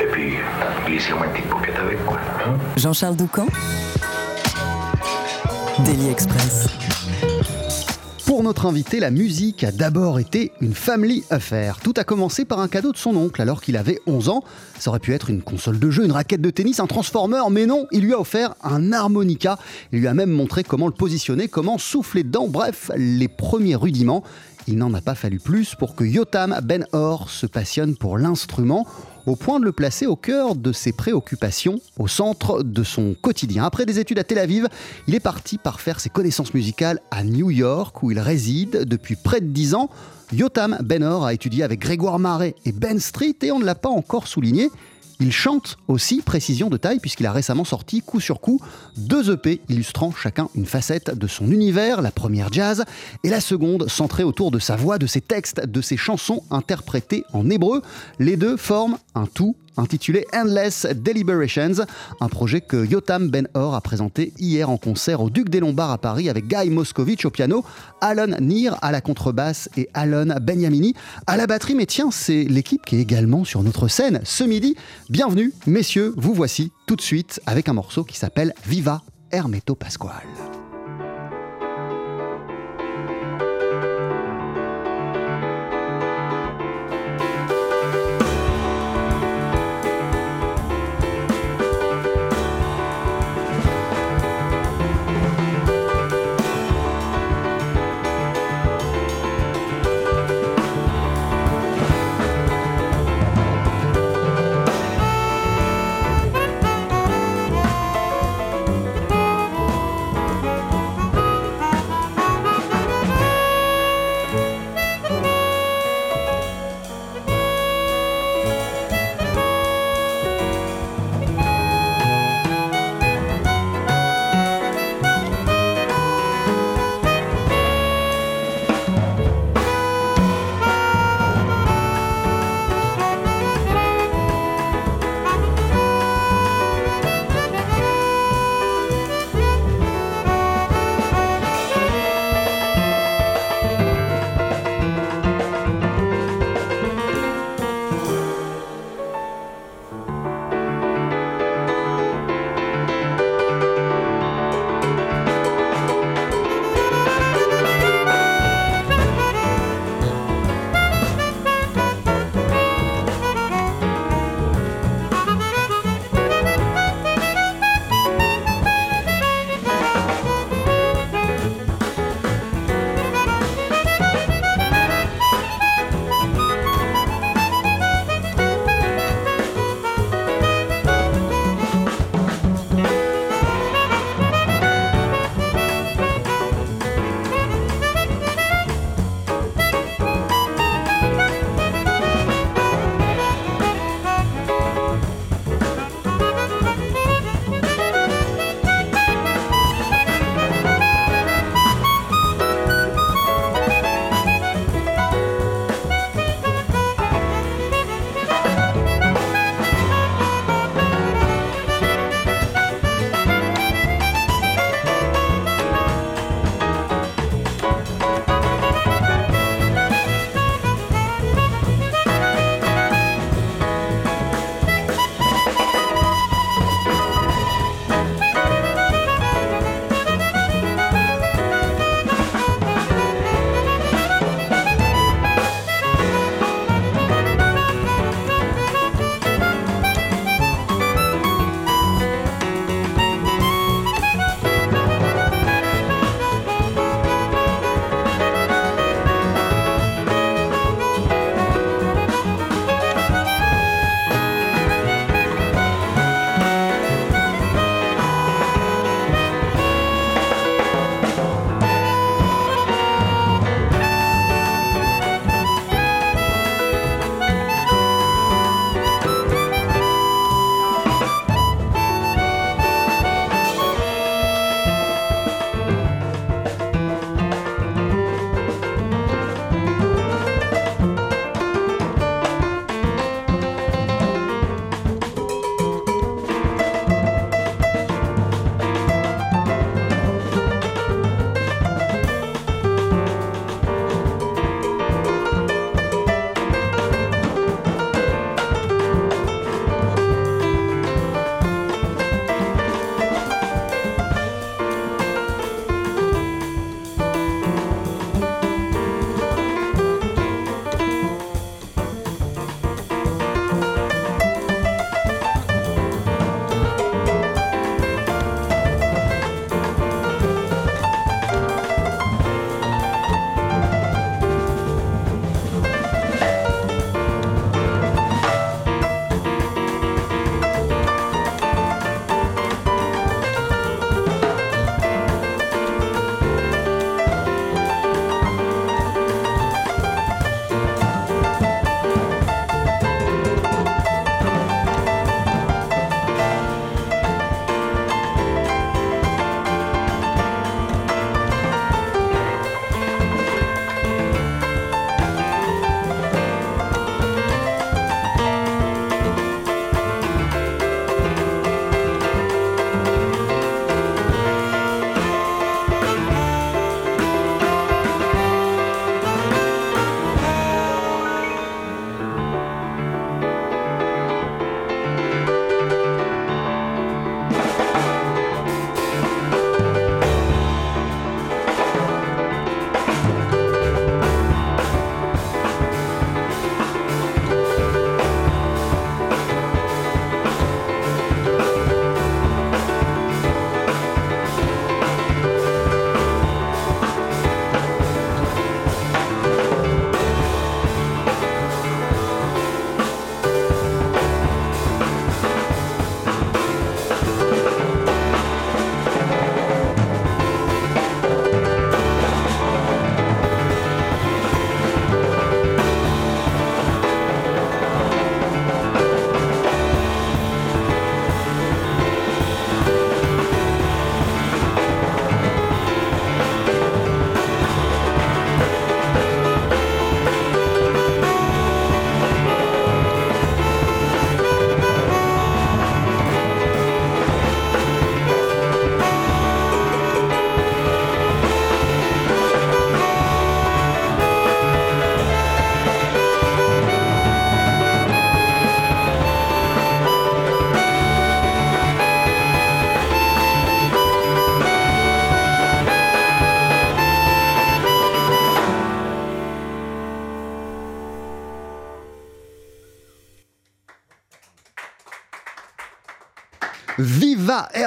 Et puis, glissez-moi une petite paupiette avec, quoi. hein. Jean-Charles Doucan Daily Express. Pour notre invité, la musique a d'abord été une family affair. Tout a commencé par un cadeau de son oncle alors qu'il avait 11 ans. Ça aurait pu être une console de jeu, une raquette de tennis, un transformer, mais non, il lui a offert un harmonica. Il lui a même montré comment le positionner, comment souffler dedans, bref, les premiers rudiments. Il n'en a pas fallu plus pour que Yotam Ben Or se passionne pour l'instrument au point de le placer au cœur de ses préoccupations, au centre de son quotidien. Après des études à Tel Aviv, il est parti par faire ses connaissances musicales à New York, où il réside depuis près de 10 ans. Yotam Benor a étudié avec Grégoire Marais et Ben Street, et on ne l'a pas encore souligné. Il chante aussi, précision de taille, puisqu'il a récemment sorti, coup sur coup, deux EP illustrant chacun une facette de son univers, la première jazz, et la seconde centrée autour de sa voix, de ses textes, de ses chansons interprétées en hébreu. Les deux forment un tout intitulé Endless Deliberations, un projet que Yotam Ben Or a présenté hier en concert au Duc des Lombards à Paris avec Guy Moscovitch au piano, Alon Nir à la contrebasse et Alon Benyamini à la batterie. Mais tiens, c'est l'équipe qui est également sur notre scène ce midi. Bienvenue, messieurs, vous voici tout de suite avec un morceau qui s'appelle Viva Hermeto Pasquale.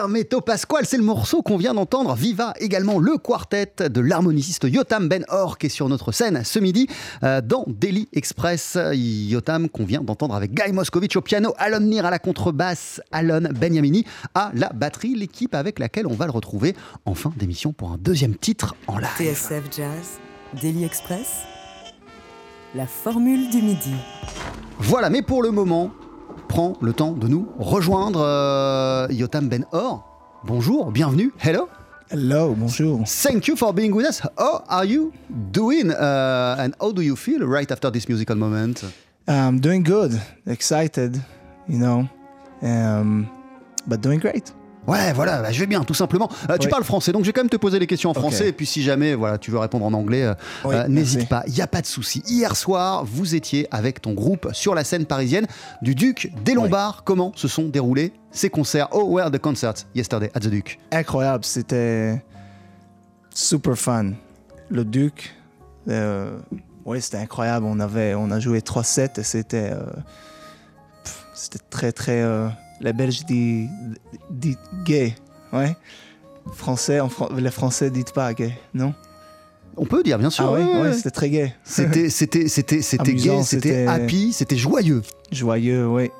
Hermeto Pasquale, c'est le morceau qu'on vient d'entendre. Viva également le quartet de l'harmoniciste Yotam Ben Or qui est sur notre scène ce midi euh, dans Daily Express. Yotam qu'on vient d'entendre avec Guy Moscovitch au piano, Alon Nir à la contrebasse, Alon Benyamini à la batterie, l'équipe avec laquelle on va le retrouver en fin d'émission pour un deuxième titre en live. TSF Jazz, Daily Express, la formule du midi. Voilà, mais pour le moment, prends le temps de nous rejoindre. euh, Yotam Ben Or, bonjour, bienvenue, hello. Hello, bonjour. Thank you for being with us. How are you doing? Uh, and how do you feel right after this musical moment? I'm doing good, excited, you know, um, but doing great. Ouais, voilà, bah, je vais bien, tout simplement. Euh, Tu Oui. parles français, donc je vais quand même te poser les questions en français. Et puis si jamais voilà, tu veux répondre en anglais, euh, Oui, euh, n'hésite pas, il n'y a pas de souci. Hier soir, vous étiez avec ton groupe sur la scène parisienne du Duc des Lombards. Comment se sont déroulés ces concerts? Oh, where are the concerts? Yesterday at the Duc Incroyable, c'était super fun. Le Duc, ouais, c'était incroyable. On avait, on a joué trois sets et c'était, c'était très très. La Belge dit, dit gay, ouais. Français, en Fran- les Français disent pas gay, non? On peut dire, bien sûr. Ah oui, ouais, ouais, ouais. c'était très gay, C'était, c'était, c'était, gay, c'était c'était- happy, c'était joyeux. joyeux, ouais.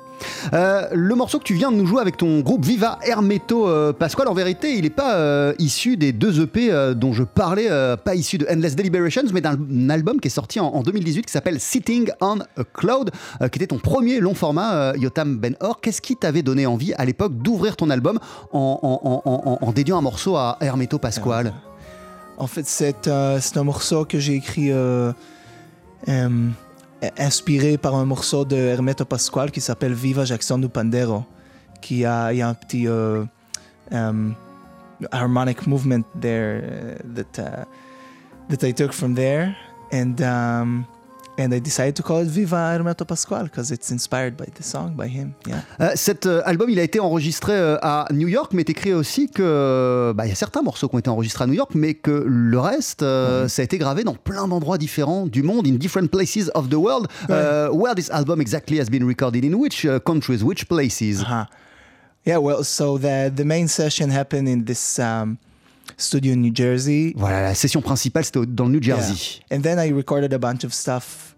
Euh, le morceau que tu viens de nous jouer avec ton groupe Viva Hermeto euh, Pasquale, en vérité, il n'est pas euh, issu des deux EP dont je parlais, pas issu de Endless Deliberations, mais d'un album qui est sorti en, en 2018 qui s'appelle Sitting on a Cloud, qui était ton premier long format, Yotam Ben Or. Qu'est-ce qui t'avait donné envie à l'époque d'ouvrir ton album en, dédiant un morceau à Hermeto Pasquale En fait, c'est un morceau que j'ai écrit inspiré par un morceau de Hermeto Pasquale qui s'appelle Viva Jackson du Pandero, qui a, y un petit euh, um, harmonic movement there uh, that uh, that I took from there, and um, and I decided to call it Viva Hermeto Pasquale because it's inspired by the song by him. Yeah. Euh, cet euh, album, il a été enregistré euh, à New York, mais t'écris aussi que bah, il y a certains morceaux qui ont été enregistrés à New York, mais que le reste, euh, ça a été gravé dans plein d'endroits différents du monde, in different places of the world. Where this album exactly has been recorded in which uh, countries, which places? Uh-huh. Yeah, well, so the the main session happened in this um, studio in New Jersey. Voilà, la session principale, c'était dans le New Jersey. Yeah. And then I recorded a bunch of stuff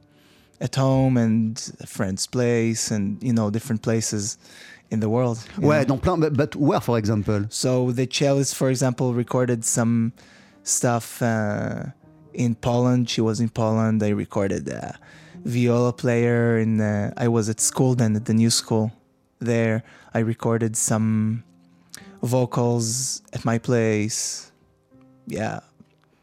at home and a friend's place and you know different places in the world. Ouais, know. dans plein. But, but where, for example? So the cellist, for example, recorded some stuff uh, in Poland. She was in Poland. I recorded a viola player, and uh, I was at school then at the new school. There, I recorded some vocals at my place. Yeah,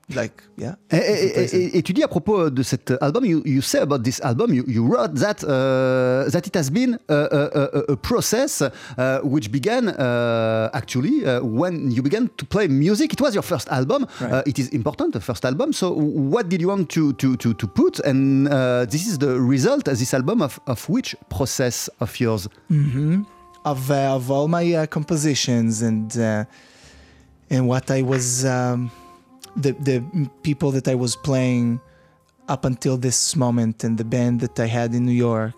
like yeah. Et, et- et- et- et tu dis à propos de cet album, you, you say about this album, you, you wrote that uh, that it has been a, a- a- a process uh, which began uh, actually uh, when you began to play music. It was your first album. Right. Uh, it is important, the first album. So what did you want to to to, to put? And uh, this is the result, of this album of of which process of yours? of uh, of all my uh, compositions and uh, and what I was um, the the people that I was playing up until this moment and the band that I had in New York.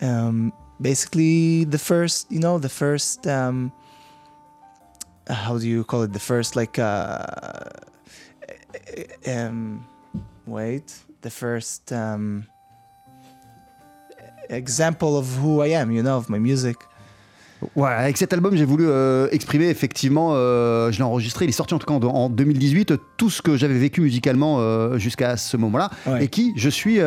Um, basically, the first, you know, the first. Um, how do you call it? The first, like, uh, um, wait, the first. Um, example of who I am, you know, of my music. Avec cet album, j'ai voulu euh, exprimer effectivement, euh, je l'ai enregistré, il est sorti en tout cas en, en 2018, tout ce que j'avais vécu musicalement euh, jusqu'à ce moment-là, Ouais. et qui je suis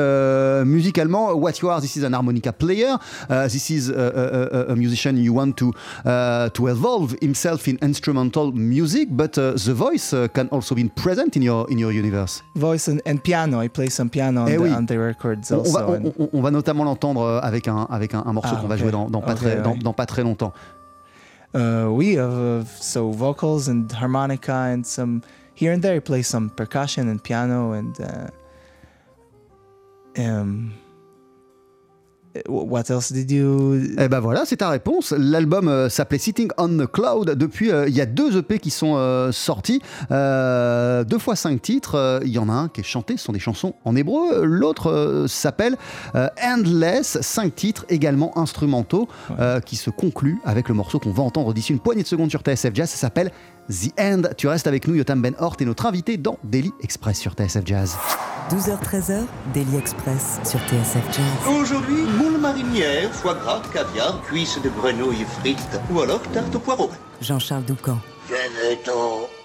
musicalement. What you are, this is an harmonica player, uh, this is a, a- a- a musician you want to uh, to evolve himself in instrumental music, but uh, the voice uh, can also be present in your in your universe. Voice and, and piano. I play some piano on, Eh the, oui. on the records on also. va, on- va notamment l'entendre avec un avec un, un morceau Ah, qu'on va jouer dans, dans pas très dans pas très longtemps. Uh, oui, uh, so vocals and harmonica and some here and there. I play some percussion and piano and uh, um, What else did you. Eh ben voilà, c'est ta réponse. L'album euh, s'appelait Sitting on the Cloud. Depuis, euh, il y a deux EP qui sont euh, sortis, euh, deux fois cinq titres. Euh, Il y en a un qui est chanté, ce sont des chansons en hébreu. L'autre euh, s'appelle euh, Endless, cinq titres également instrumentaux, euh, qui se concluent avec le morceau qu'on va entendre d'ici une poignée de secondes sur TSF Jazz. Ça s'appelle The End. Tu restes avec nous, Yotam Ben Hort, et notre invité dans Daily Express sur TSF Jazz. 12h-13h, Daily Express sur TSF Jazz. Aujourd'hui, moule marinière, foie gras, caviar, cuisses de grenouille frites ou alors tarte au poireau. Jean-Charles Doucan. Venez-t'en.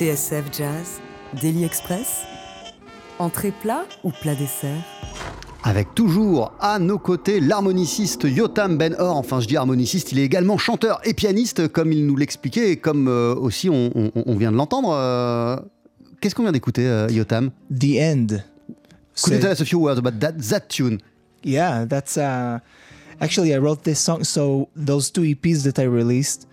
TSF Jazz, Daily Express, entrée plat ou plat dessert? Avec toujours à nos côtés l'harmoniciste Yotam Ben Or. Enfin, je dis harmoniciste, il est également chanteur et pianiste, comme il nous l'expliquait, et comme euh, aussi on, on- on vient de l'entendre. Euh, Qu'est-ce qu'on vient d'écouter, euh, Yotam? The End. Could you tell us a few words about that, that tune? Yeah, that's uh, actually I wrote this song. So those two EPs that I released,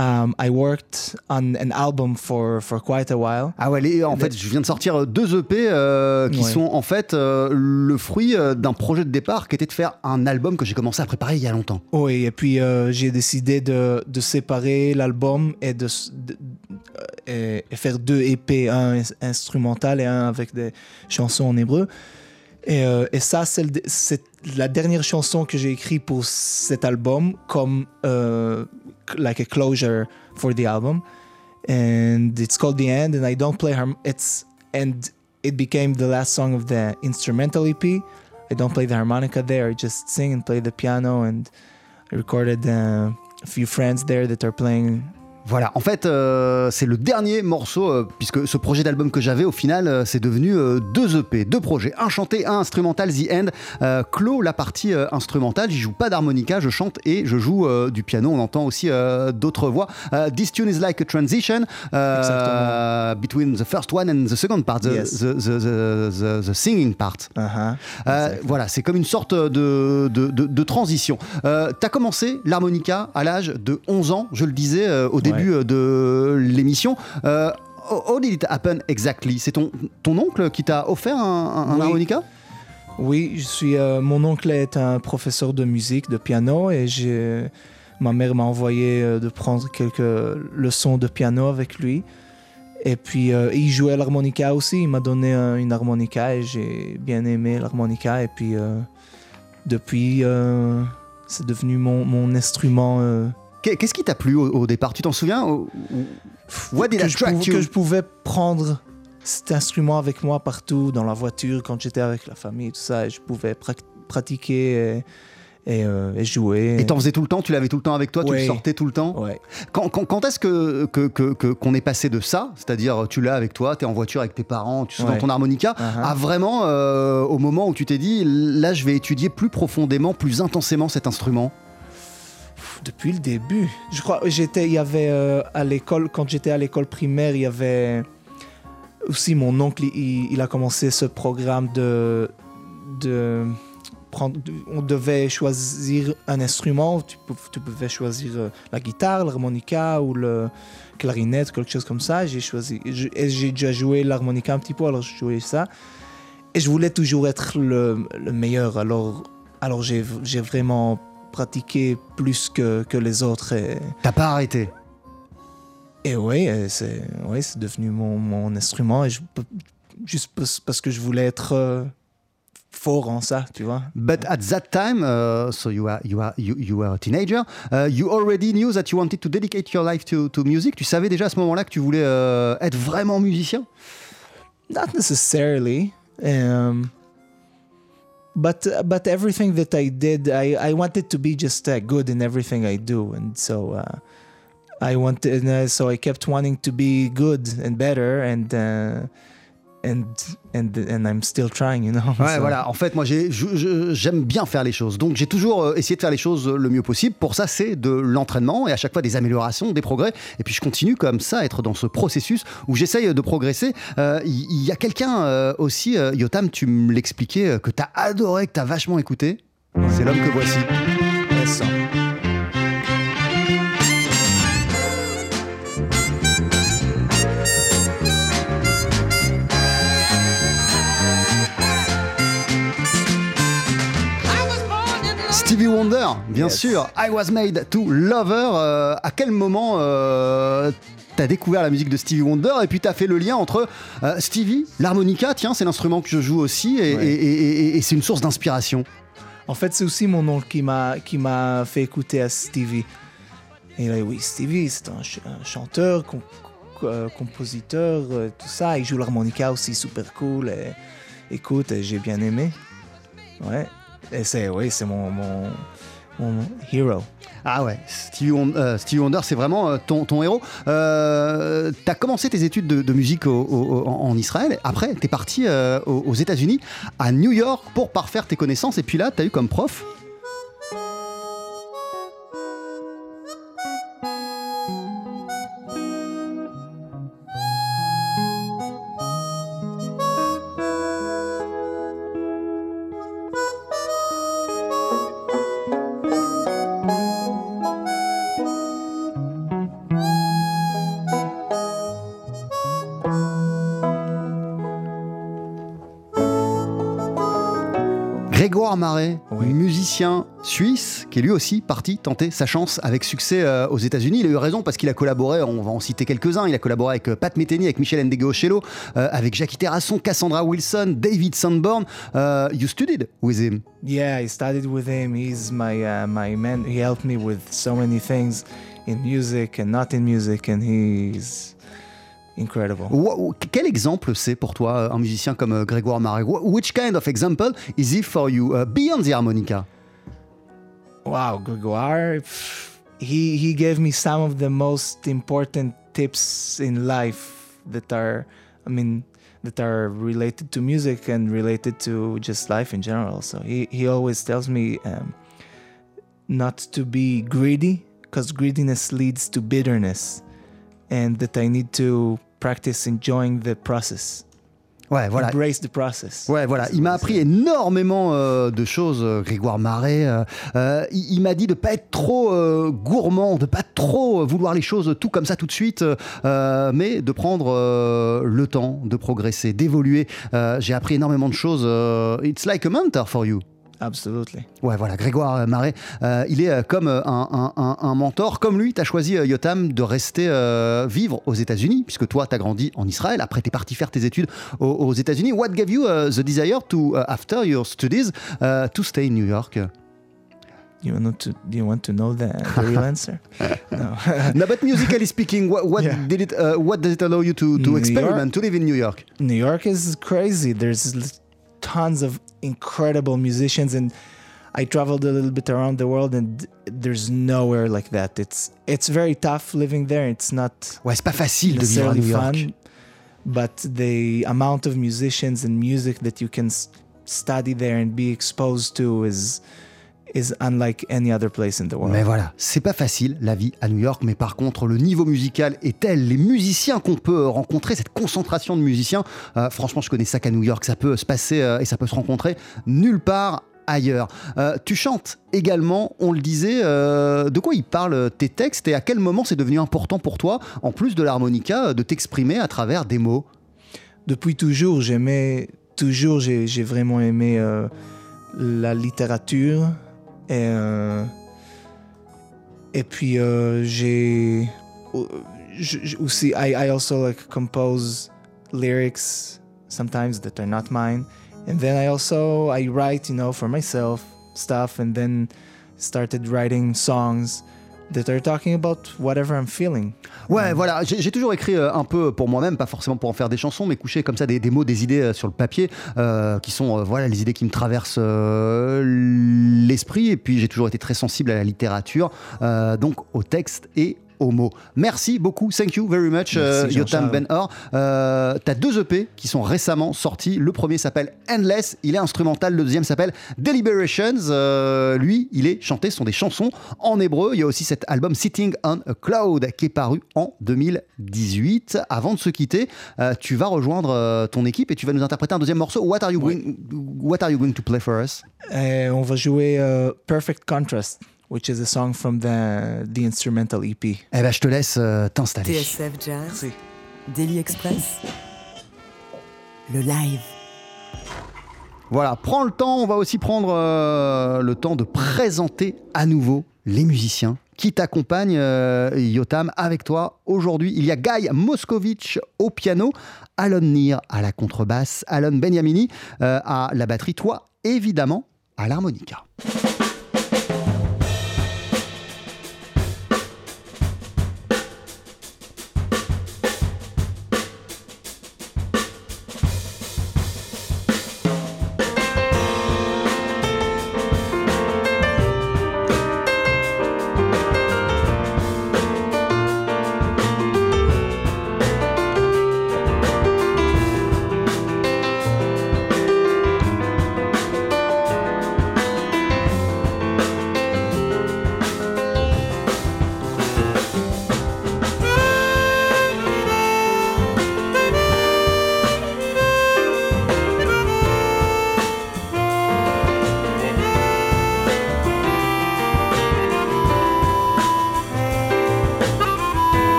um, I worked on an album for for quite a while. Ah ouais, les- en fait, je viens de sortir deux EP euh, qui Ouais. sont en fait euh, le fruit euh, d'un projet de départ qui était de faire un album que j'ai commencé à préparer il y a longtemps. Oui, et puis euh, j'ai décidé de, de séparer l'album et de, et, et faire deux EP, un ins- instrumental et un avec des chansons en hébreu. Et, euh, et ça, c'est la dernière chanson que j'ai écrite pour cet album, comme euh, like a closure for the album. And it's called The End, and I don't play harm. It's and it became the last song of the instrumental EP. I don't play the harmonica there. I just sing and play the piano and I recorded uh, a few friends there that are playing. Voilà, en fait, euh, c'est le dernier morceau, euh, puisque ce projet d'album que j'avais, au final, euh, c'est devenu deux EP, deux projets, un chanté, un instrumental, The End, clôt la partie instrumentale, j'y joue pas d'harmonica, je chante et je joue du piano, on entend aussi d'autres voix. This tune is like a transition between the first one and the second part, the, Yes. the, the, the, the- the singing part. Uh-huh. Exactly. voilà, c'est comme une sorte de, de, de- de transition. Euh, tu as commencé l'harmonica à l'âge de 11 ans, je le disais au début euh, de l'émission. Euh, how did it happen exactly? C'est ton, ton oncle qui t'a offert un, un- un Oui. harmonica? Oui, je suis. euh, mon oncle est un professeur de musique, de piano, et j'ai. Ma mère m'a envoyé euh, de prendre quelques leçons de piano avec lui. Et puis, euh, il jouait l'harmonica aussi. Il m'a donné euh, une harmonica et j'ai bien aimé l'harmonica. Et puis, euh, depuis, c'est devenu mon, mon instrument. Qu'est- Qu'est-ce qui t'a plu au, au départ? Tu t'en souviens? Ou- ou- What did que je, pouvais, you que je pouvais prendre cet instrument avec moi partout, dans la voiture, quand j'étais avec la famille, tout ça, et je pouvais pratiquer et, et, euh, et jouer. Et t'en faisais tout le temps? Tu l'avais tout le temps avec toi? Tu le sortais tout le temps? Ouais. Quand, quand- quand est-ce que qu'on est passé de ça, c'est-à-dire tu l'as avec toi, tu es en voiture avec tes parents, tu Ouais. dans ton harmonica, Uh-huh. à vraiment euh, au moment où tu t'es dit là je vais étudier plus profondément, plus intensément cet instrument? Depuis le début. Je crois j'étais il y avait euh, à l'école quand j'étais à l'école primaire, il y avait aussi mon oncle il, a commencé ce programme de de prendre on devait choisir un instrument, tu, pou- tu pouvais choisir euh, la guitare, l'harmonica ou le clarinette, quelque chose comme ça. J'ai choisi j'ai déjà joué l'harmonica un petit peu, alors je jouais ça. Et je voulais toujours être le, le meilleur, alors alors j'ai vraiment pratiqué plus que, que les autres. Et, T'as pas arrêté? Et oui, c'est ouais, devenu mon, mon instrument. Et je, juste parce- parce que je voulais être euh, fort en ça, tu vois. But at that time, uh, so you are you are you, you were a teenager. Uh, you already knew that you wanted to dedicate your life to, to music. Tu savais déjà à ce moment-là que tu voulais euh, être vraiment musicien? Not necessarily. Um, but but everything that I did, I, I wanted to be just uh, good in everything I do, and so uh, I wanted. Uh, so I kept wanting to be good and better, and uh, and and and I'm still trying, you know. Ouais, So- voilà. En fait, moi, j'aime bien faire les choses. Donc, j'ai toujours euh, essayé de faire les choses le mieux possible. Pour ça, c'est de l'entraînement et à chaque fois des améliorations, des progrès. Et puis, je continue comme ça à être dans ce processus où j'essaye de progresser. Euh, Il y, a quelqu'un euh, aussi, euh, Yotam, tu me l'expliquais, euh, que tu as adoré, que tu as vachement écouté. C'est l'homme que voici. Yes, Wonder, bien Yes. sûr. I was made to love her. Euh, à quel moment euh, t'as découvert la musique de Stevie Wonder et puis t'as fait le lien entre euh, Stevie, l'harmonica, tiens, c'est l'instrument que je joue aussi et, Ouais. et- et- et- et c'est une source d'inspiration. En fait, c'est aussi mon oncle qui m'a qui m'a fait écouter à Stevie. Et là, oui, Stevie, c'est un, ch- un chanteur, com- euh, compositeur, euh, tout ça. Il joue l'harmonica aussi, super cool. Et, écoute, j'ai bien aimé. Ouais. C'est, oui, c'est mon, mon, mon hero. Ah ouais, Stevie Wonder, euh, Wonder, c'est vraiment euh, ton, ton héros. Euh, tu as commencé tes études de, musique en Israël. Après, tu es parti euh, aux, aux États-Unis, à New York, pour parfaire tes connaissances. Et puis là, tu as eu comme prof. musicien suisse, qui est lui aussi parti tenter sa chance avec succès euh, aux États-Unis. Il a eu raison parce qu'il a collaboré, on va en citer quelques-uns. Il a collaboré avec euh, Pat Metheny, avec Michel Ndegeocello, euh, avec Jackie Terrasson, Cassandra Wilson, David Sanborn. Euh, you studied with him? Yeah, I studied with him. He's my uh, my man. He helped me with so many things in music and not in music, and he's incredible. Wha- quel exemple c'est pour toi, un musicien comme Grégoire Marais? Wh- Which kind of example is he for you? Uh, beyond the harmonica Wow, Gregoire, he he gave me some of the most important tips in life that are, I mean, that are related to music and related to just life in general. So he he always tells me um, not to be greedy because greediness leads to bitterness, and that I need to practice enjoying the process, Ouais, voilà. embrace the process. Ouais, voilà. Il m'a appris énormément euh, de choses, euh, Grégoire Marais. Euh, euh, il il m'a dit de pas être trop euh, gourmand, de pas trop euh, vouloir les choses tout comme ça tout de suite, euh, mais de prendre euh, le temps de progresser, d'évoluer. Euh, J'ai appris énormément de choses. euh, it's like a mentor for you. Absolutely. Ouais, voilà, Grégoire Marais, euh, il est euh, comme euh, un, un- un- un mentor. Comme lui, tu as choisi, euh, Yotam, de rester euh, vivre aux États-Unis, puisque toi, tu as grandi en Israël. Après, tu es parti faire tes études aux, aux États-Unis. What gave you uh, the desire to, uh, after your studies, uh, to stay in New York? You want to do you want to know the, the real answer? No. no, but musically speaking, what, what Yeah. did it? Uh, what does it allow you to, to New experiment to live in New York? New York is crazy. There's tons of incredible musicians, and I traveled a little bit around the world, and there's nowhere like that. It's it's very tough living there. It's not Ouais, c'est pas facile de vivre à New York. fun, but the amount of musicians and music that you can study there and be exposed to is is unlike any other place in the world. Mais voilà, c'est pas facile la vie à New York, mais par contre le niveau musical est tel, les musiciens qu'on peut rencontrer, cette concentration de musiciens, euh, franchement je connais ça qu'à New York, ça peut se passer euh, et ça peut se rencontrer nulle part ailleurs. Euh, tu chantes également, on le disait, euh, de quoi ils parlent tes textes et à quel moment c'est devenu important pour toi, en plus de l'harmonica, de t'exprimer à travers des mots? Depuis toujours, j'aimais, toujours, j'ai, vraiment aimé euh, la littérature. Et, euh, et puis, euh, j'ai aussi, I, I also like compose lyrics sometimes that are not mine. And then I also, I write, you know, for myself stuff and then started writing songs that are talking about whatever I'm feeling. Ouais, voilà, j'ai toujours écrit euh, un peu pour moi-même, pas forcément pour en faire des chansons, mais coucher comme ça des, des mots, des idées euh, sur le papier, euh, qui sont voilà les idées qui me traversent l'esprit. Et puis j'ai toujours été très sensible à la littérature, donc au texte et Merci beaucoup, thank you very much, euh, Merci, Yotam Jean-Charles. Ben Or. Euh, T'as deux EP qui sont récemment sortis. Le premier s'appelle Endless, il est instrumental. Le deuxième s'appelle Deliberations. Euh, lui, il est chanté, ce sont des chansons en hébreu. Il y a aussi cet album Sitting on a Cloud qui est paru en 2018. Avant de se quitter, euh, tu vas rejoindre euh, ton équipe et tu vas nous interpréter un deuxième morceau. What are you, going, what are you going to play for us? On va jouer euh, Perfect Contrast, which is a song from the, the instrumental EP. Eh ben, je te laisse euh, t'installer. TSF Jazz, Merci. Daily Express, le live. Voilà, prends le temps, on va aussi prendre euh, le temps de présenter à nouveau les musiciens qui t'accompagnent, euh, Yotam, avec toi. Aujourd'hui, il y a Guy Moskovitch au piano, Alon Nir à la contrebasse, Alon Beniamini euh, à la batterie, toi, évidemment, à l'harmonica.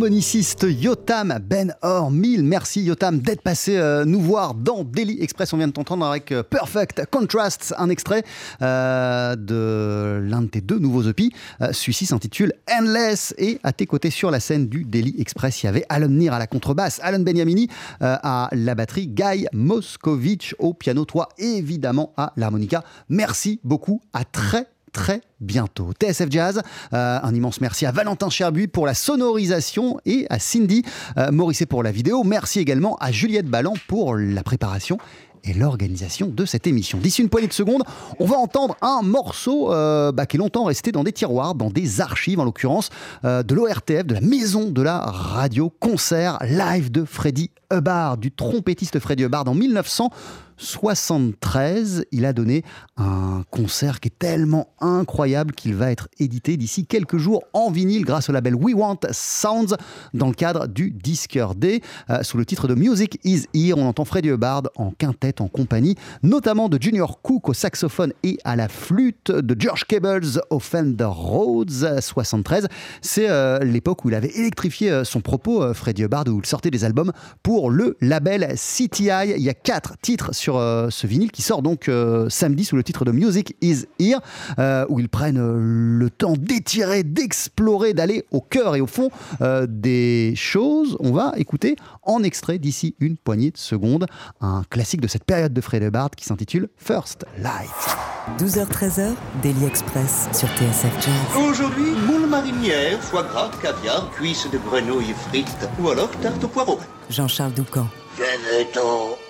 L'harmoniciste Yotam Ben Or 1000. Merci Yotam d'être passé euh, nous voir dans Daily Express. On vient de t'entendre avec euh, Perfect Contrasts, un extrait euh, de l'un de tes deux nouveaux EP. Celui-ci s'intitule Endless. Et à tes côtés sur la scène du Daily Express, il y avait Alan Nir à la contrebasse, Alan Beniamini à la batterie, Guy Moskovitch au piano, toi évidemment à l'harmonica. Merci beaucoup. À très très bientôt. TSF Jazz, euh, un immense merci à Valentin Cherbuy pour la sonorisation et à Cindy euh, Morisset pour la vidéo. Merci également à Juliette Ballan pour la préparation et l'organisation de cette émission. D'ici une poignée de secondes, on va entendre un morceau euh, bah, qui est longtemps resté dans des tiroirs, dans des archives en l'occurrence, de l'ORTF, de la maison de la radio, concert live de Freddy Hubbard, du trompettiste Freddy Hubbard en 1973. Il a donné un concert qui est tellement incroyable qu'il va être édité d'ici quelques jours en vinyle grâce au label We Want Sounds dans le cadre du Disqueur Day euh, sous le titre de Music is Here. On entend Freddie Hubbard en quintette en compagnie notamment de Junior Cook au saxophone et à la flûte, de George Cables au Fender Rhodes 73. C'est euh, l'époque où il avait électrifié euh, son propos, Freddie Hubbard, où il sortait des albums pour le label CTI. Il y a quatre titres sur euh, ce vinyle qui sort donc euh, samedi sous le titre de Music is Here, euh, où ils prennent le temps d'étirer, d'explorer, d'aller au cœur et au fond euh, des choses. On va écouter en extrait d'ici une poignée de secondes un classique de cette période de Fred Hubbard qui s'intitule First Light. 12h-13h, Daily Express sur TSF Jazz. Aujourd'hui, moule marinière, foie gras, caviar, cuisses de grenouille frites ou alors tarte au poireau. Jean-Charles Doucan. Venez-t'en.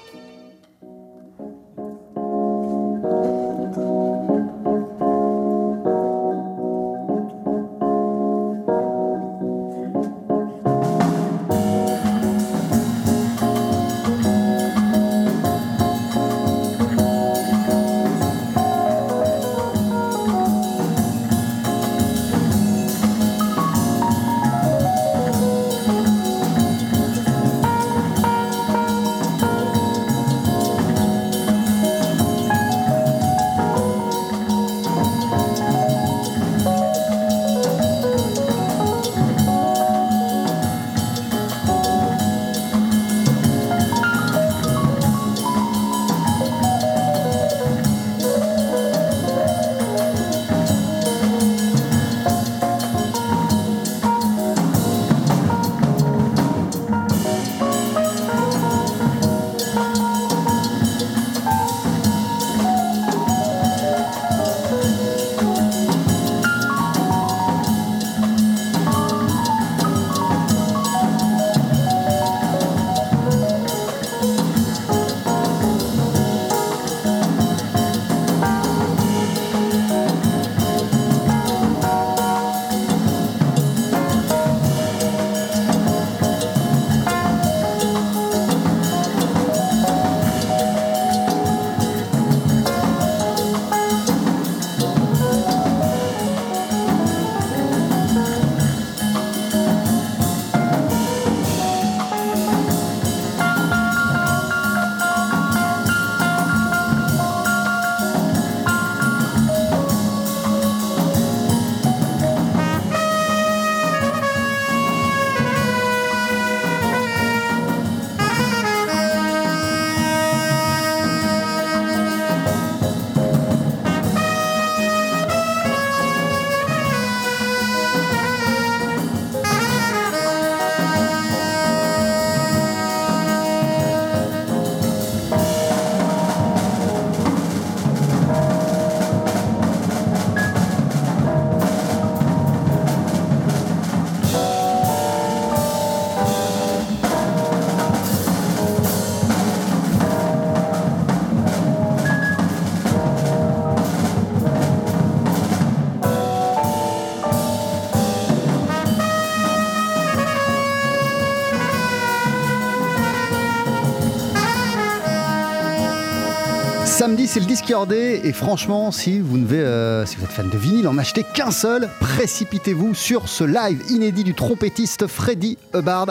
Et franchement, si vous, euh, si vous êtes fan de vinyle, en achetez qu'un seul, précipitez-vous sur ce live inédit du trompettiste Freddy Hubbard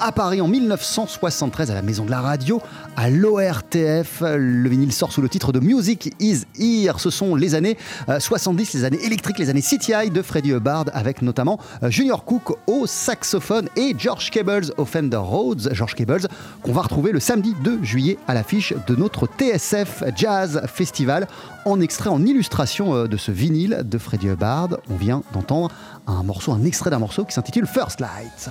à Paris en 1973 à la Maison de la Radio, à l'ORTF. Le vinyle sort sous le titre de Music is Here. Ce sont les années 70, les années électriques, les années CTI de Freddie Hubbard avec notamment Junior Cook au saxophone et George Cables au Fender Rhodes. George Cables qu'on va retrouver le samedi 2 juillet à l'affiche de notre TSF Jazz Festival en extrait, en illustration de ce vinyle de Freddie Hubbard. On vient d'entendre un morceau, un extrait d'un morceau qui s'intitule First Light.